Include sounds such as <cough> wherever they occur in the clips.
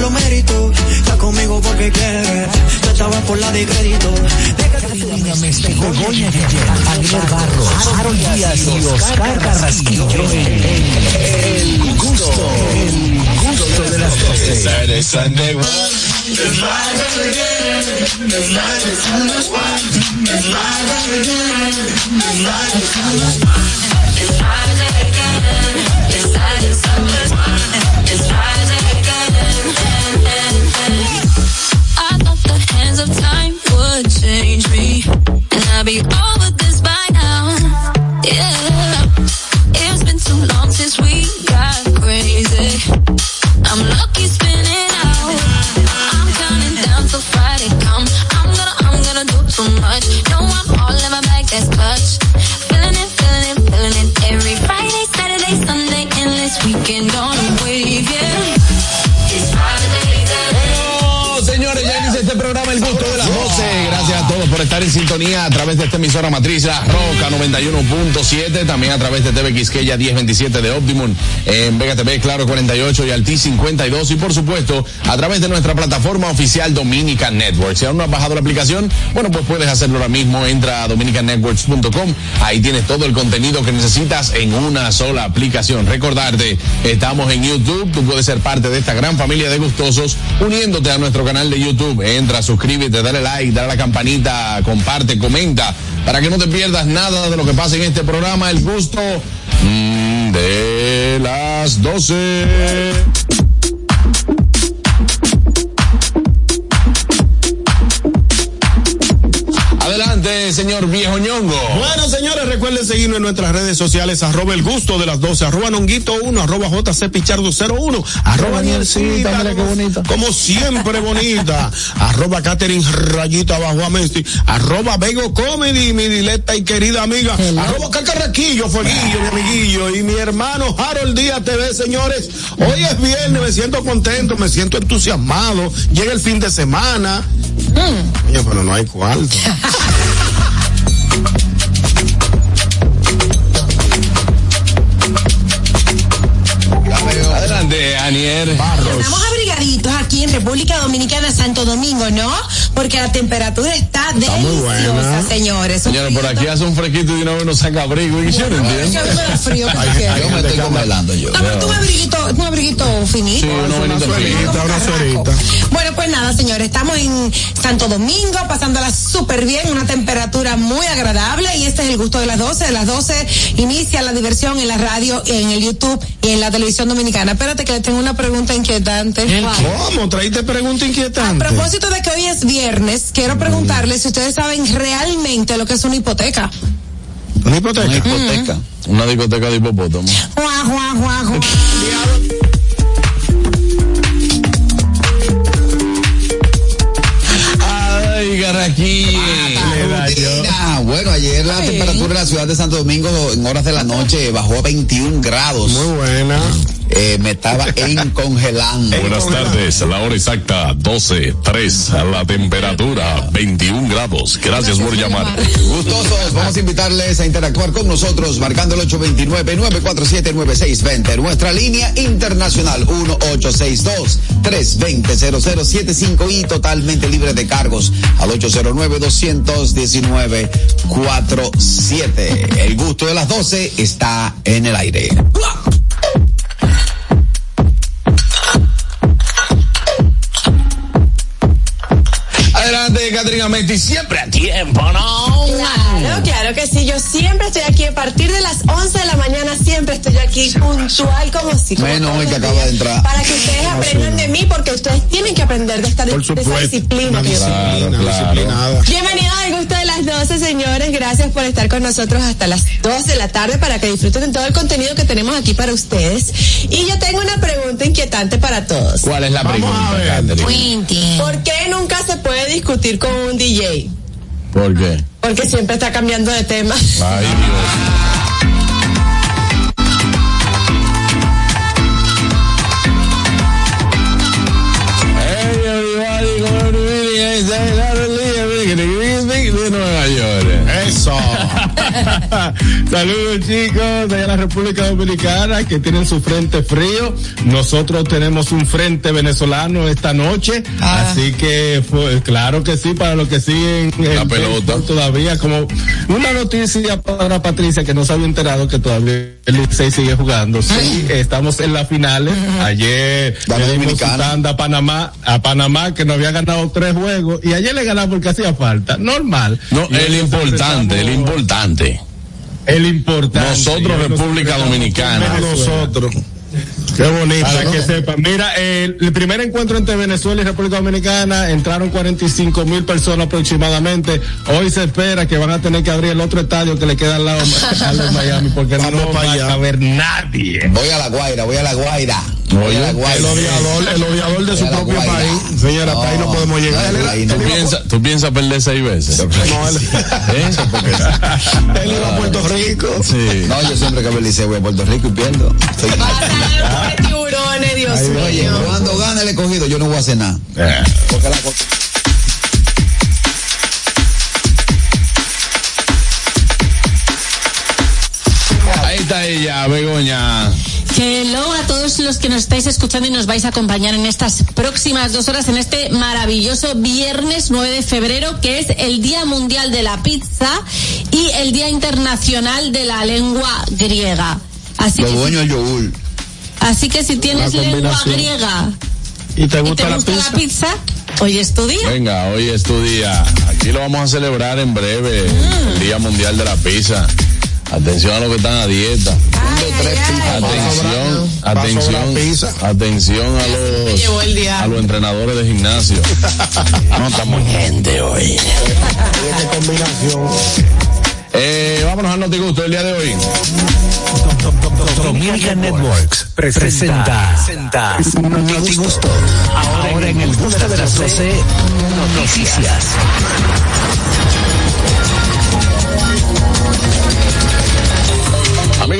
los méritos. Está conmigo porque quiere. Yo estaba por la de crédito. Begoña Guillén, Daniel Barros, Harold Díaz y Oscar Carrasquillo El Gusto, El Gusto de las Doce. Saturday, Sunday. I of time would change me, and I'd be over a través de esta emisora matriz La Roca 91.7, también a través de TV Quisqueya 1027 de Optimum, en Vega TV Claro 48 y Alti 52 y por supuesto a través de nuestra plataforma oficial Dominican Network. Si aún no has bajado la aplicación, bueno, pues puedes hacerlo ahora mismo. Entra a dominicannetworks.com. Ahí tienes todo el contenido que necesitas en una sola aplicación. Recordarte, estamos en YouTube. Tú puedes ser parte de esta gran familia de gustosos uniéndote a nuestro canal de YouTube. Entra, suscríbete, dale like, dale a la campanita, comparte, comenta para que no te pierdas nada de lo que pasa en este programa. El gusto mm, de las 12. Señor viejo ñongo. Bueno, señores, recuerden seguirnos en nuestras redes sociales, arroba el gusto de las 12, arroba nonguito 1, arroba jc pichardo 01, arroba Nielcita, mira qué bonita. como siempre bonita, arroba Catherine Rayita Bajo a Messi, arroba Bego Comedy, mi dileta y querida amiga, arroba Cacarraquillo, Fueguillo, mi amiguillo, y mi hermano Harold Díaz TV, señores, hoy es viernes, me siento contento, me siento entusiasmado, llega el fin de semana, Coño, pero no hay cuarto. <laughs> Adelante, Anier. En República Dominicana, Santo Domingo, ¿no? Porque la temperatura está, muy deliciosa, buena. señores. Un Señores, por aquí hace un fresquito y una vez nos saca abrigo. ¿Y yo no entiendo? mí me da frío, Yo me estoy congelando yo. No, pero tú un abriguito, un abriguito finito. Sí, Una bonito suerita, una suerita. Bueno, pues nada, señores, estamos en Santo Domingo, pasándola súper bien, una temperatura muy agradable y este es el gusto de las 12. De las 12 inicia la diversión en la radio, en el YouTube y en la televisión dominicana. Espérate que tengo una pregunta inquietante. ¿Cómo? Traíste pregunta A inquietante. propósito de que hoy es viernes, quiero preguntarles si ustedes saben realmente lo que es una hipoteca. Una Una hipoteca. hipoteca. Una discoteca de hipopótamo. Juan, Juan, Juan, Juan. Ay, Garraquí. Ah, bueno, ayer la temperatura en la ciudad de Santo Domingo en horas de la noche bajó a 21 grados. Muy buena. Eh, me estaba <laughs> encongelando. Buenas tardes, la hora exacta 12, 3, la temperatura 21 grados. Gracias por llamar. Gustosos, vamos a invitarles a interactuar con nosotros marcando el 829-947-9620. Nuestra línea internacional 1862-320-0075 y totalmente libre de cargos al 809-219-47. El gusto de las 12 está en el aire. Catrina Metti, siempre a tiempo, ¿no? Claro, claro que sí. Yo siempre estoy aquí a partir de las 11 de la mañana. Siempre estoy aquí puntual como si. todos hoy que acaba de entrar. Aprender de esta Por de esa supuesto. disciplina Claro, disciplinada. Bienvenidos al gusto de las 12, señores. Gracias por estar con nosotros hasta las 2 de la tarde para que disfruten de todo el contenido que tenemos aquí para ustedes. Y yo tengo una pregunta inquietante para todos. ¿Cuál es la Vamos pregunta, a. ¿Por qué nunca se puede discutir con un DJ? ¿Por qué? Porque siempre está cambiando de tema. Ay, Dios. <laughs> Saludos chicos de la República Dominicana que tienen su frente frío. Nosotros tenemos un frente venezolano esta noche. Así que fue, claro que sí, para los que siguen La el pelota. todavía, como una noticia para Patricia que no se había enterado que todavía el Licey sigue jugando. Sí, estamos en las finales. Ayer le dimos tanda a Panamá, a Panamá que nos había ganado tres juegos y ayer le ganamos porque hacía falta. Normal. No, el importante, el empezamos- importante. el importante. Nosotros, República Dominicana. Nosotros. Qué bonito. Para ¿no? que sepan, mira, el, el primer encuentro entre Venezuela y República Dominicana entraron 45 mil personas aproximadamente. Hoy se espera que van a tener que abrir el otro estadio que le queda al lado los Miami porque Vamos no va allá. a caber nadie. Voy a la Guaira, voy a la Guaira. El odiador, el odiador de su propio país. Señora, hasta ahí no podemos llegar. no, Él. ¿Tú piensas, tú piensas perder seis veces? No, él, <laughs> ¿Eh? <laughs> él iba a Puerto Rico. Sí. No, yo siempre que el Liceo voy a Puerto Rico y pierdo. Soy- de tiburones, Dios Oye, mío. cuando gane el escogido, yo no voy a hacer nada. Eh. Porque la Ahí está ella, Begoña. Hello a todos los que nos estáis escuchando y nos vais a acompañar en estas próximas dos horas en este maravilloso viernes 9 de febrero, que es el Día Mundial de la Pizza y el Día Internacional de la Lengua Griega. Así que, el yogur. así que si tienes La lengua griega ¿Y te y gusta te la gusta pizza? la pizza, hoy es tu día. Venga, hoy es tu día. Aquí lo vamos a celebrar en breve, el Día Mundial de la Pizza. Atención a los que están a dieta. Atención, atención, atención a los, a los entrenadores de gimnasio. <laughs> No estamos gente hoy. <laughs> Eh, vámonos al Notigusto el día de hoy. Dominican Networks presenta, presenta Notigusto. Ahora en el gusto de las 12 noticias.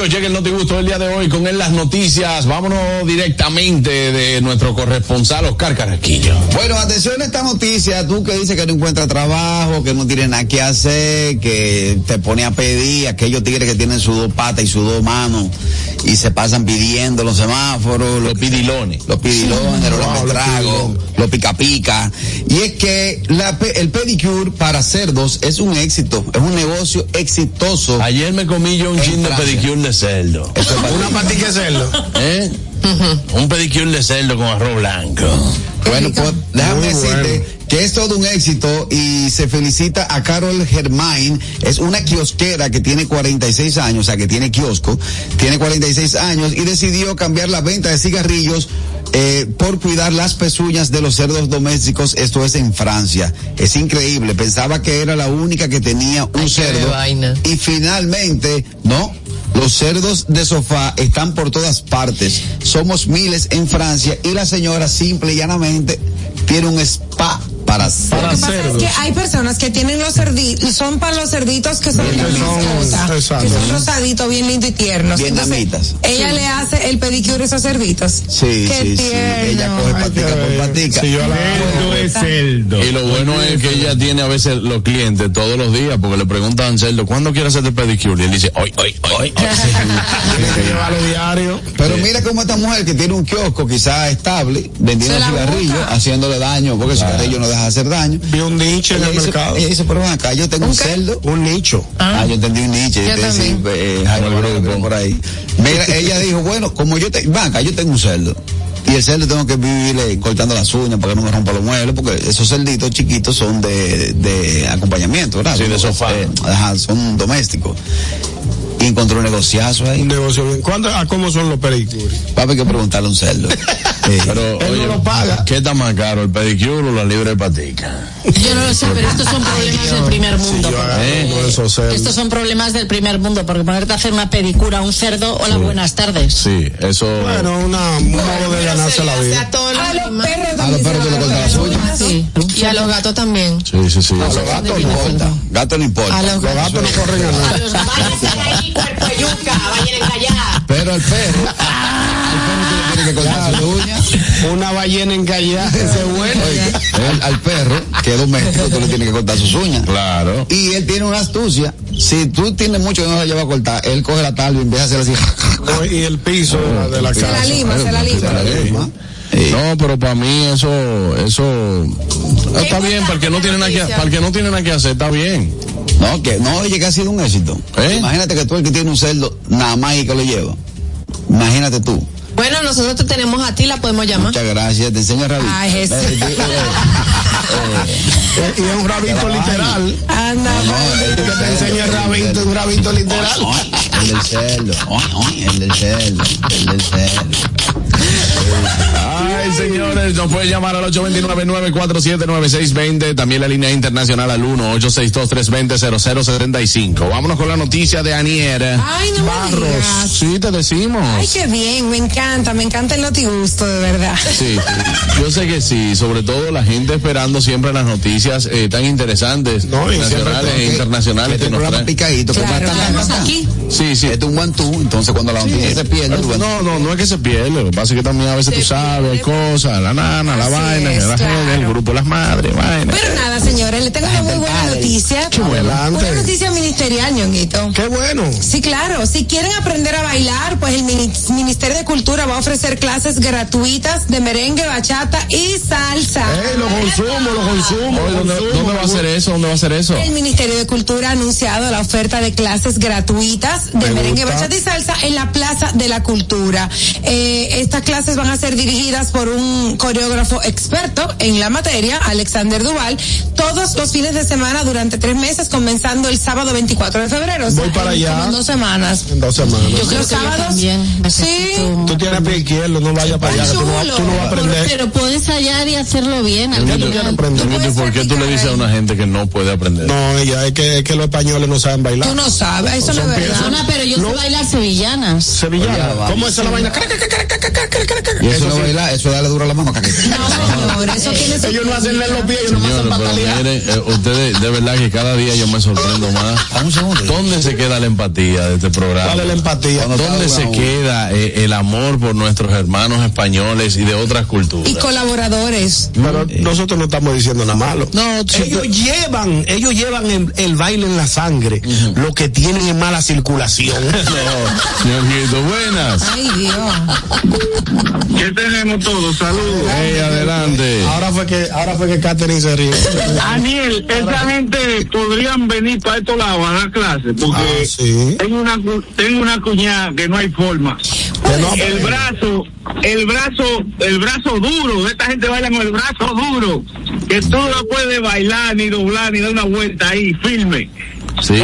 Amigos, llega el Notigusto el día de hoy con él las noticias. Vámonos directamente de nuestro corresponsal Oscar Carraquillo. Bueno, atención a esta noticia, tú que dices que no encuentras trabajo, que no tienes nada que hacer, que te pone a pedir, aquellos tigres que tienen sus dos patas y sus dos manos y se pasan pidiendo los semáforos, los pidilones. Los pidilones, los Wow, los tragos, los pica pica. Y es que la el pedicure para cerdos es un éxito, es un negocio exitoso. Ayer me comí yo un chin de pedicure de cerdo. Eso es para Una ti. patica de cerdo. ¿Eh? Un pedicure de cerdo con arroz blanco. Bueno, pues déjame Muy decirte bueno. que es todo un éxito y se felicita a Carol Germain. Es una kiosquera que tiene 46 años, o sea, que tiene kiosco, tiene 46 años y decidió cambiar la venta de cigarrillos eh, por cuidar las pezuñas de los cerdos domésticos. Esto es en Francia. Es increíble. Pensaba que era la única que tenía un Ay, cerdo. vaina. Y finalmente, no. Los cerdos de sofá están por todas partes. Somos miles en Francia y la señora simple y llanamente tiene un spa para cerdos. Es que hay personas que tienen los cerditos, son para los cerditos que son, Que son- que son rosaditos, bien lindos y tiernos. Vietnamitas. ella le hace el pedicure a esos cerditos. Sí, Qué sí, sí. Ella coge patica por patica. Si yo la Cerdo es cerdo. Y lo bueno es que ella tiene a veces los clientes todos los días porque le preguntan cerdo, ¿cuándo quiere hacer el pedicure? Y él dice, hoy, hoy, hoy. hoy". <laughs> tiene que llevarlo diario. Pero mira cómo esta mujer que tiene un kiosco quizás estable, vendiendo cigarrillos, haciéndole daño, porque el cigarrillo no deja hacer daño. Vi un nicho en el dice, mercado. ella dice, pero ven acá, yo tengo un cerdo. Un nicho. Ah, yo entendí un nicho. Yo también. eh, por ahí. Mira, ella dijo, bueno, como yo te, ven acá, yo tengo un cerdo. Y el cerdo tengo que vivirle cortando las uñas para que no me rompa los muebles, porque esos cerditos chiquitos son de, de acompañamiento, ¿verdad? Sí, de sofá. eh, ajá, son domésticos. Y encontró un negociazo ahí. Un negocio bien. ¿Cuándo, ¿A cómo son los pedicures? A haber que preguntarle a un cerdo. <laughs> Eh, Pero, Él oye, no lo paga. ¿qué está más caro, el pedicure o la libre de patica? Yo no lo sé, pero estos son problemas del primer mundo. Yo agarro ¿Eh? Estos son problemas del primer mundo, porque ponerte a hacer una pedicura a un cerdo, hola, buenas tardes. Sí, eso... Bueno, una, un modo de ganarse la vida. a todos A los los perros a los perros tú le van cortas las uñas. Sí. Y a los gatos también. Sí, sí, sí. A los gatos no importa. Gato no importa. A los Los gatos no corren a nada. Váyanse ahí, cuerpo de yuca, vayan a callar. Pero el perro. Tiene que cortar su uña. Una ballena encallada, ese es bueno. Al, al perro, que es doméstico, tú le tienes que cortar sus uñas. Claro. Y él tiene una astucia. Si tú tienes mucho que no la lleva a cortar, él coge la talva y empieza a hacer así. No, y el piso de la, de la Se la casa. lima, se la lima. Se la lima. Sí. No, pero para mí eso, eso está bien, para el que no tiene nada que, para el que no tiene nada que hacer, está bien. No, que no, oye, que ha sido un éxito. ¿Eh? Imagínate que tú el que tiene un cerdo, nada más y que lo lleva. Imagínate tú. Bueno, nosotros te tenemos a ti, la podemos llamar. Muchas gracias, te enseño a Rabi. Ay, Jesús. Eh, eh, eh, <laughs> Y es un rabito literal. Anda, no, el Que te enseña rabito, un rabito literal. <laughs> Ay, El del cerdo, el del cerdo, el del cerdo. Ay, señores, nos puede llamar al 829-947-9620, también la línea internacional al 1-862-320-0075. Vámonos con la noticia de Anier. Ay, no me digas. Sí, te decimos. Ay, qué bien, me encanta, me encanta el notigusto, de verdad. Sí, yo sé que sí, sobre todo la gente esperando siempre las noticias eh, tan interesantes, No, nacionales que- e internacionales Este que nos programa traen. picadito, que Claro, tan. aquí. Sí, sí. Este es un one two, entonces cuando la noticia se pierde, tú ves- No, no, no es que se pierde, lo que pasa es que también a veces tú sabes, hay cosas, la nana, la Así vaina, es, la claro. gente, el grupo Las Madres, vaina. Pero nada, señores, le tengo una muy buena noticia. Adelante. Una noticia ministerial, ñonguito. Qué bueno. Sí, claro. Si quieren aprender a bailar, pues el Mini- Ministerio de Cultura va a ofrecer clases gratuitas de merengue, bachata y salsa. Ey, lo consumo, lo consumo. Oye, ¿dónde, consumo. dónde va a ser eso? ¿Dónde va a ser eso? El Ministerio de Cultura ha anunciado la oferta de clases gratuitas de Me merengue, gusta. bachata y salsa en la Plaza de la Cultura. Eh, estas clases van a ser dirigidas por un coreógrafo experto en la materia, Alexander Duval, todos los fines de semana durante tres meses, comenzando el sábado 24 de febrero. o sea, Voy para en- allá. en dos semanas. En dos semanas. Yo creo Los que yo sábados, sí. Tú tienes pie izquierdo, no vayas para allá, tú no, chulo. tú no vas a aprender. Pero puedes hallar y hacerlo bien. al ¿Qué tú quieres aprender? ¿Por qué tú le dices a una gente que no puede aprender? No, ella, es que, es que los españoles no saben bailar. Tú no sabes, eso no es verdad. Ana, pero yo sé bailar sevillanas. Sevillana, Oye, ¿cómo es la vaina? Y eso, no baila, eso es darle duro a la mano, caquete. No, señor, eso tiene Ellos no hacen leer los pies, ellos no hacen patalear. eh, ustedes, de verdad que cada día yo me sorprendo más. ¿Dónde se queda la empatía de este programa? Dale la empatía. Cuando ¿Dónde se queda eh, el amor por nuestros hermanos españoles y de otras culturas? y colaboradores. Pero nosotros no estamos diciendo nada malo. No, ellos llevan, ellos llevan el, el baile en la sangre. Lo que tienen es mala circulación. <laughs> No, Ñonguito, buenas. Ay, Dios. ¿Qué tenemos todos? Saludos. Hey, adelante. ahora fue que, ahora fue que Catherine se rió. Daniel, esa gente podrían venir para estos lados a dar clases, porque Ah, sí. tengo una tengo una cuñada que no hay forma. No El brazo, el brazo, el brazo duro, esta gente baila con el brazo duro, que tú no puedes bailar ni doblar ni dar una vuelta ahí, firme. Sí,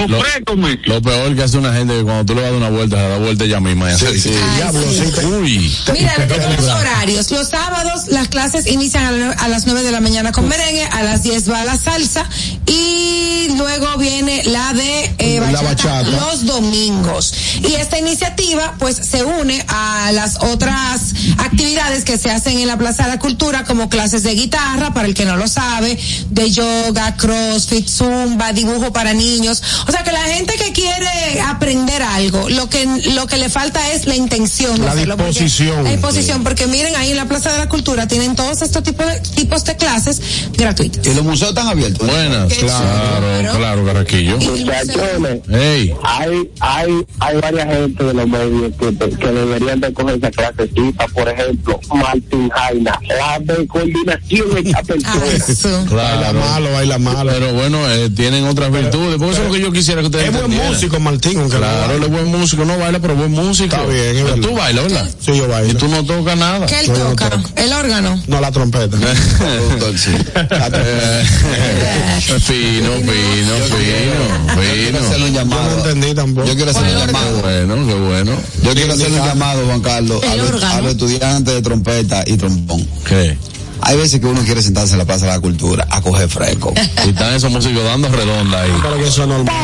lo, peor que hace una gente que cuando tú le das una vuelta, se da vuelta ella misma. y hace así. Ay, Diablo, sí. sí, te- Uy. Mira, los horarios. Los sábados las clases inician a, la- a las 9 de la mañana con merengue, a las 10 va la salsa y luego viene la de eh, La bachata, los domingos. Y esta iniciativa pues se une a las otras actividades que se hacen en la Plaza de la Cultura como clases de guitarra, para el que no lo sabe, de yoga, crossfit, zumba, dibujo para niños. O sea que la gente que quiere aprender algo, lo que lo que le falta es la intención La hacerlo, porque- disposición. La disposición, porque miren ahí en la Plaza de la Cultura tienen todos estos tipos de tipos de clases gratuitas. Y los museos están abiertos. Buenas. Claro, claro, Carraquillo. Muchachones, Hey. hay, hay, hay varias gente de los medios que, que deberían de coger esa clasecita, por ejemplo, Martín Jaina, la de coordinación hecha persona. Ah. Baila Claro. malo, baila malo. Pero bueno, eh, tienen otras virtudes. Por eso es lo que yo quisiera que ustedes es buen músico, Martín, aunque no Claro, él es buen músico, no baila, pero buen músico. Está bien, es Pero. Tú bailas, ¿verdad? Sí, yo bailo. Y tú no tocas nada. ¿Qué él No, no toca? toco. El órgano. No la trompeta. <laughs> Productor, sí. <laughs> <laughs> Eh, fino, fino, fino, Yo quiero hacerle fino. un Yo no llamado. entendí tampoco. Yo quiero hacerle un Qué llamado. bueno, qué bueno. Yo quiero hacerle un llamado, Juan Carlos, a los, a los estudiantes de trompeta y trombón. ¿Qué? Hay veces que uno quiere sentarse en la Plaza de la Cultura a coger fresco. <laughs> Y están esos músicos dando redonda ahí. Pero que eso es normal.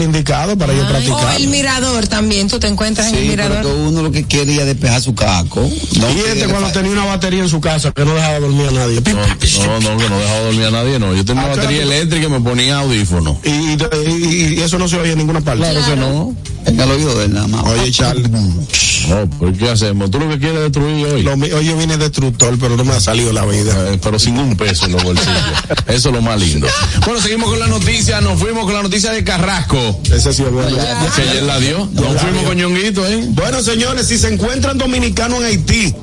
Lugar indicado para yo O practicar. el mirador también, tú te encuentras en el Sí, pero mirador. uno lo que quería es despejar su caco. No y este cuando tenía una batería en su casa que no dejaba dormir a nadie. Pip. No, no, que no dejaba dormir a nadie, no. Yo tenía una batería claro. eléctrica y me ponía audífono. Y, y- y eso no se oye en ninguna parte. Claro que no. En el oído de él nada más. Oye, Charlie. No, pues ¿qué hacemos? Tú lo que quieres es destruir hoy. Lo hoy yo vine destructor, pero no me ha salido la vida. Eh, pero sin un peso en los bolsillos. <laughs> Eso es lo más lindo. Bueno, seguimos con la noticia. Nos fuimos con la noticia de Carrasco. Ese sí es bueno. Que ayer la dio. Nos fuimos con Ñonguito, ¿eh? Bueno, señores, si se encuentran dominicanos en Haití,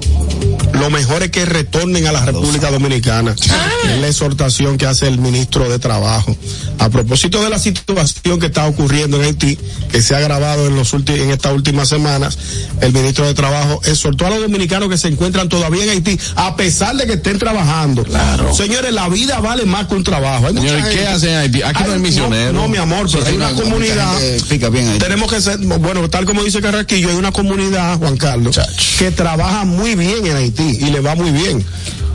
lo mejor es que retornen a la República Dominicana. Es la exhortación que hace el ministro de Trabajo. A propósito de la situación que está ocurriendo en Haití, que se ha agravado en, los en estas últimas semanas, el ministro de Trabajo exhortó a los dominicanos que se encuentran todavía en Haití, a pesar de que estén trabajando. Señores, la vida vale más que un trabajo. Hay Señores, ¿qué gente- hacen en Haití? Aquí no hay misioneros. No, mi amor, pero hay una comunidad. pica bien ahí. Tenemos que ser, bueno, tal como dice Carraquillo, hay una comunidad, Juan Carlos, que trabaja muy bien en Haití y le va muy bien.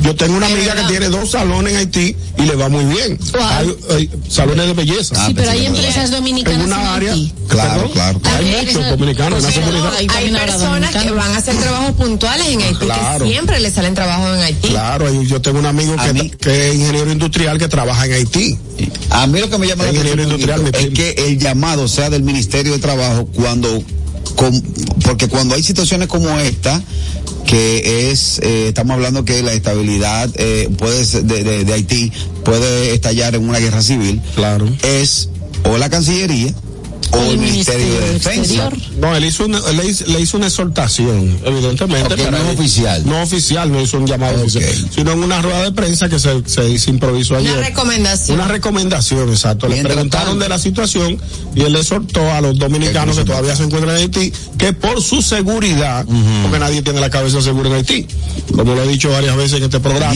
Yo tengo una amiga que tiene dos salones en Haití y le va muy bien. Hay, hay salones de belleza. Sí, pero hay empresas dominicanas en una área. Haití. Claro, claro. Hay Hay muchos dominicanos en la comunidad. hay personas que van a hacer trabajos puntuales en Haití, Claro. que siempre les salen trabajos en Haití. Claro, y yo tengo un amigo que, mí- que es ingeniero industrial que trabaja en Haití. A mí lo que me llama la Ingeniero atención es que el llamado sea del Ministerio de Trabajo cuando, con- porque cuando hay situaciones como esta, que es, eh, estamos hablando que la estabilidad eh, puede ser de, de- de Haití puede estallar en una guerra civil, Claro. es o la Cancillería o el Ministerio de Defensa. Exterior. No, él hizo una, él le hizo, le hizo una exhortación, evidentemente. Ok, pero no es él- oficial. No oficial, no hizo un llamado oficial, sino en una rueda de prensa que se, se, se improvisó ayer. Una recomendación. Una recomendación, exacto. Le preguntaron tanto. de la situación y él le exhortó a los dominicanos que todavía se encuentran en Haití que por su seguridad, porque nadie tiene la cabeza segura en Haití, como lo he dicho varias veces en este programa,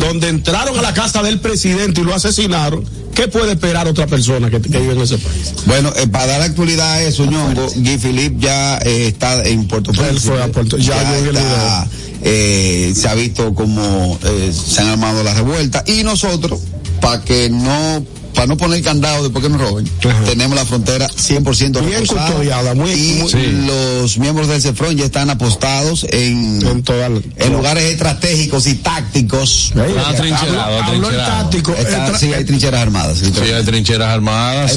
donde entraron a la casa del presidente y lo asesinaron, ¿qué puede esperar otra persona que, que vive en ese país? Bueno, eh, para dar actualidad a eso, Ñongo, Guy Philippe ya eh, está en Puerto Él Príncipe. fue a Puerto- ya yo está, eh, se ha visto como eh, se han armado las revueltas. Y nosotros, para que no para no poner candado después que nos roben, Ajá. tenemos la frontera 100% Bien reforzada custodiada, muy- y muy- Sí. los miembros del CEFRON ya están apostados en, En toda la- en lugares estratégicos y tácticos. Ahí, Ah, trincherado, el trincherado. táctico. Está- el sí, hay trincheras armadas. sí, Sí, hay trincheras armadas, hay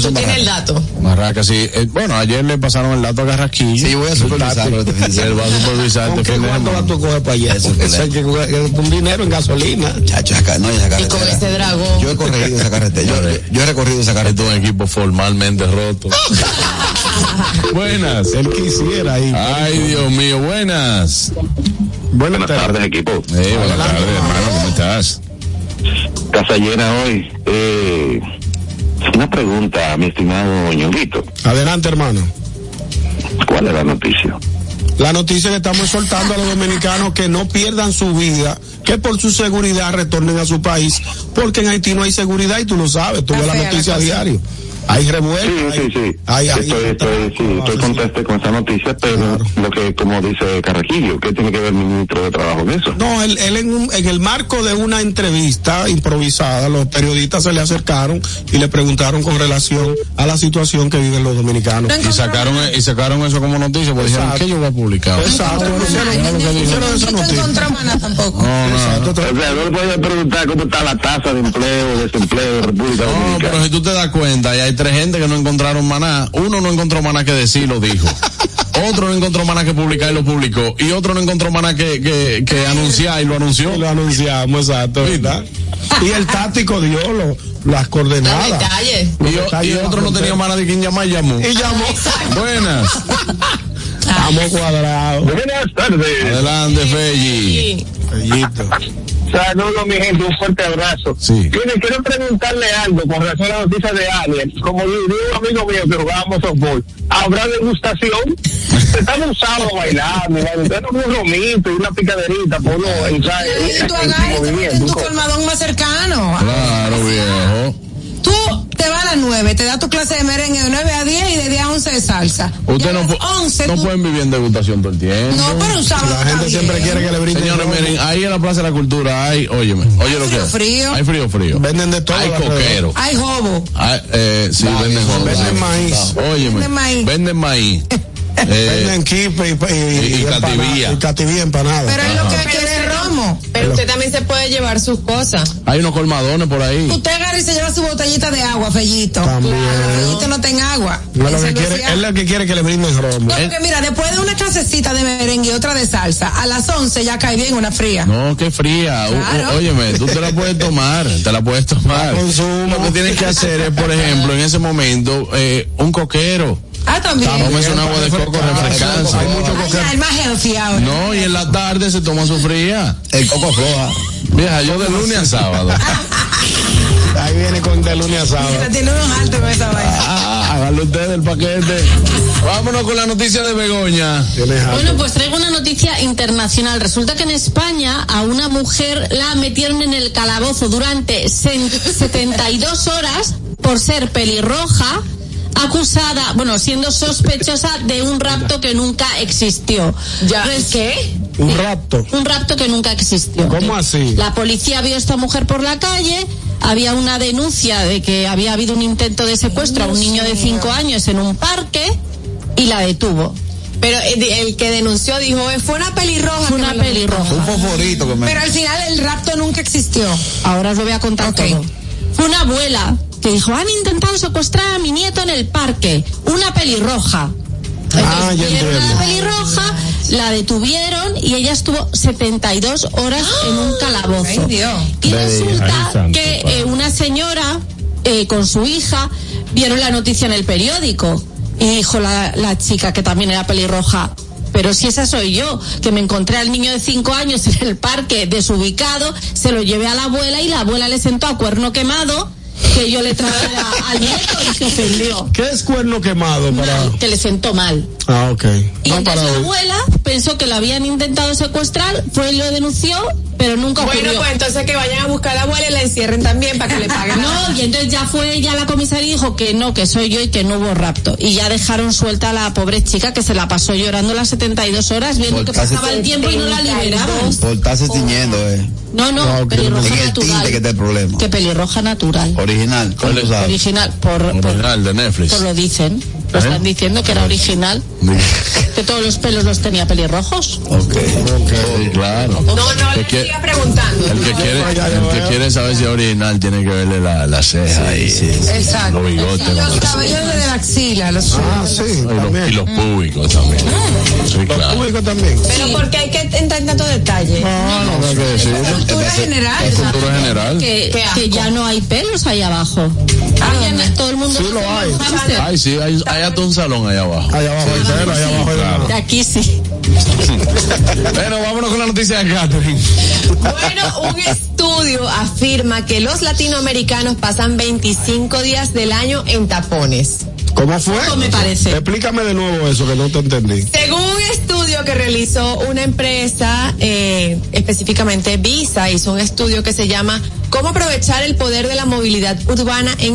sí. tienes el dato. Barracas, sí. Eh, bueno, ayer le pasaron el dato a Carrasquillo. Sí, yo voy a Y <laughs> él va a supervisar ¿Con qué cuánto semana. va tú coger para allá? Eso es que un dinero en gasolina. Chacho, acá, no, esa Y carretera. con ese dragón. Yo he corrido esa carretera. Yo, yo- yo he recorrido esa carretera. es un equipo formalmente roto. <laughs> buenas. Él quisiera ir. Ay, Dios mío, buenas. Buenas tardes, equipo. Eh, buenas tardes, hermano, ¿cómo estás? Casa llena hoy. Eh, una pregunta, mi estimado Ñonguito. Adelante, hermano. ¿Cuál es la noticia? La noticia que estamos soltando a los dominicanos que no pierdan su vida, que por su seguridad retornen a su país, porque en Haití no hay seguridad y tú lo sabes, tú ves la noticia a diario. Hay Sí, revueltas. sí, sí. Hay, hay, estoy, estoy, sí, estoy contento con esa noticia, pero Claro. lo que, como dice Carraquillo, ¿qué tiene que ver el ministro de Trabajo en eso? No, él, él en, un- en el marco de una entrevista improvisada, los periodistas se le acercaron y le preguntaron con relación a la situación que viven los dominicanos. Y sacaron, y sacaron eso como noticia, pues dijeron que yo voy a publicar. Exacto, Ay, hicieron esa No noticia. tampoco. No, no, O sea, no le podía preguntar cómo está la tasa de empleo, desempleo de República No, Dominicana. pero si tú te das cuenta, y hay tres gente que no encontraron maná. Uno no encontró maná que decir, lo dijo. <laughs> Otro no encontró maná que publicar y lo publicó. Y otro no encontró maná que, que, que anunciar y lo anunció. Y lo anunciamos, exacto, ¿verdad? Y el táctico dio lo- las Los coordenadas. detalles. Los Y, detalles otro no tenía maná de quien llamar y llamó. Y llamó. Buenas. Estamos cuadrados. Buenas tardes. Adelante, Felli. Sí. Saludos, mi gente, un fuerte abrazo. Sí. Mire, quiero preguntarle algo con relación a la noticia de Alien. Como dijo un amigo mío que jugábamos softball, ¿habrá degustación? Estamos un sábado bailando, bailando un romito y una picaderita por uno entrar Sí, en, tú en en tu colmadón más cercano. Claro, viejo. Tú te va a las 9, te da tu clase de merengue de 9 a 10 y de 10 a 11 de salsa. A no, pu- 11 no tú- pueden vivir en degustación todo el tiempo. No, pero un sábado La gente siempre bien. quiere que le brinden. Señores, miren, ahí en la Plaza de la Cultura hay, óyeme, oye lo que frío, es. frío. Hay frío, frío. Venden de todo. Hay coquero. Hay jobo. Hay, eh, sí, venden jobo. Venden maíz. Óyeme, Venden maíz. venden maíz. Eh, Venden kipe y, y, y cativía. Y cativía empanada. Pero es lo que quiere es romo. Pero usted también se puede llevar sus cosas. hay unos colmadones por ahí. Usted agarra y se lleva su botellita de agua, Fellito. También. Fellito no tenga agua. No es lo que quiere, es lo que quiere que le brinden romo. No, porque mira, después de una clasecita de merengue y otra de salsa, a las 11 ya cae bien una fría. No, qué fría. Claro. óyeme, tú te la puedes tomar, te la puedes tomar. La. Lo que tienes que hacer es, por ejemplo, en ese momento, eh, un coquero. Ah, también. Tómese un agua de coco refrescante. Hay mucho Ay, ya, el más healthy ahora. No, y en la tarde se toma su fría. El coco floja. Vieja, yo de lunes a sábado. <laughs> Ahí viene con de lunes a sábado. Mira, Tiene unos altos con esa vaina. Ah, háganlo ustedes el paquete. Vámonos con la noticia de Begoña. Bueno, pues traigo una noticia internacional. Resulta que en España a una mujer la metieron en el calabozo durante sen- <laughs> 72 horas por ser pelirroja, acusada, bueno, siendo sospechosa de un rapto que nunca existió. Ya, ¿qué? Un rapto. Un rapto que nunca existió. ¿Cómo así? La policía vio a esta mujer por la calle, había una denuncia de que había habido un intento de secuestro a un niño de 5 años en un parque y la detuvo. Pero el, el que denunció dijo, "Eh, fue una pelirroja. Fue que una pelirroja. Un fosforito que me. Pero al final el rapto nunca existió. Ahora os lo voy a contar Ok. todo. Fue una abuela que dijo, han intentado secuestrar a mi nieto en el parque, una pelirroja. Ah, ya vieron a la entiendo. pelirroja, la detuvieron y ella estuvo 72 horas en un calabozo. Ay, Dios. Y resulta santo, que eh, una señora eh, con su hija vieron la noticia en el periódico y dijo la, la chica que también era pelirroja. Pero si esa soy yo, que me encontré al niño de cinco años <laughs> en el parque desubicado, se lo llevé a la abuela y la abuela le sentó a cuerno quemado que yo le trajera al nieto y se ofendió. ¿Qué es cuerno quemado para.? Que le sentó mal. Ah, ok. Y No entonces para la abuela pensó que lo habían intentado secuestrar, fue y lo denunció, pero nunca Bueno, ocurrió. pues entonces que vayan a buscar a la abuela y la encierren también para que le <laughs> paguen. No, y entonces ya fue ella a la comisaría y dijo que no, que soy yo y que no hubo rapto. Y ya dejaron suelta a la pobre chica que se la pasó llorando las 72 horas viendo que pasaba el tiempo y no la liberaban. Por tiñendo, eh. No, no, No, pelirroja En el natural. que está el problema. Que pelirroja natural. Original. ¿Cómo? Original, por, por, Original de Netflix. por lo dicen. Lo ¿Eh? están diciendo que era original. Que todos los pelos los tenía pelirrojos. Ok. Sí, claro. No, no, El le siga preguntando. El que quiere, el que quiere saber si es original tiene que verle la, la ceja y, Exacto. los bigotes. Los ¿no? cabellos de la axila, los Ah, sí, Y los, los públicos también. Sí, claro. Público también. Pero porque hay que entrar en tanto detalle. No, no, hay que decirlo. cultura general. Es cultura general. Que, que ya no hay pelos ahí abajo. Ya no- todo el mundo Sí lo hay. Ay, sí, hay, hay hasta un salón allá abajo. Allá abajo pelo, allá abajo claro. De aquí sí. Bueno, vámonos con la noticia de Catherine. Bueno, un estudio afirma que los latinoamericanos pasan 25 días del año en tapones. ¿Cómo fue? Me parece. Explícame de nuevo eso que no te entendí. Según un estudio que realizó una empresa, eh, específicamente Visa, hizo un estudio que se llama ¿Cómo aprovechar el poder de la movilidad urbana en